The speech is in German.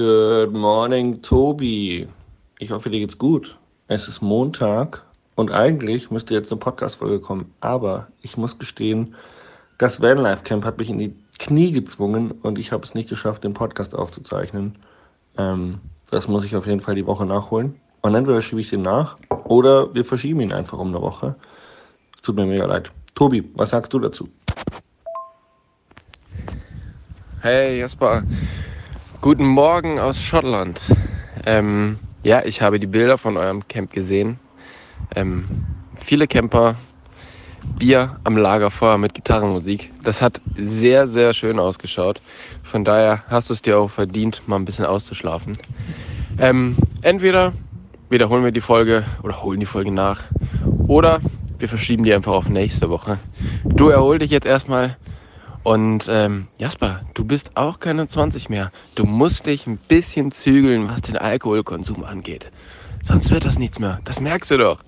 Good morning, Tobi. Ich hoffe, dir geht's gut. Es ist Montag und eigentlich müsste jetzt eine Podcast-Folge kommen, aber ich muss gestehen, das Vanlife Camp hat mich in die Knie gezwungen und ich habe es nicht geschafft, den Podcast aufzuzeichnen. Ähm, das muss ich auf jeden Fall die Woche nachholen. Und entweder schiebe ich den nach oder wir verschieben ihn einfach um eine Woche. Tut mir mega leid. Tobi, was sagst du dazu? Hey Jasper, guten Morgen aus Schottland. Ähm, ja, ich habe die Bilder von eurem Camp gesehen. Ähm, viele Camper, Bier am Lagerfeuer mit Gitarrenmusik. Das hat sehr, sehr schön ausgeschaut. Von daher hast du es dir auch verdient, mal ein bisschen auszuschlafen. Ähm, entweder wiederholen wir die Folge oder holen die Folge nach oder wir verschieben die einfach auf nächste Woche. Du erhol dich jetzt erstmal und ähm, Jasper, du bist auch keine 20 mehr. Du musst dich ein bisschen zügeln, was den Alkoholkonsum angeht. Sonst wird das nichts mehr. Das merkst du doch.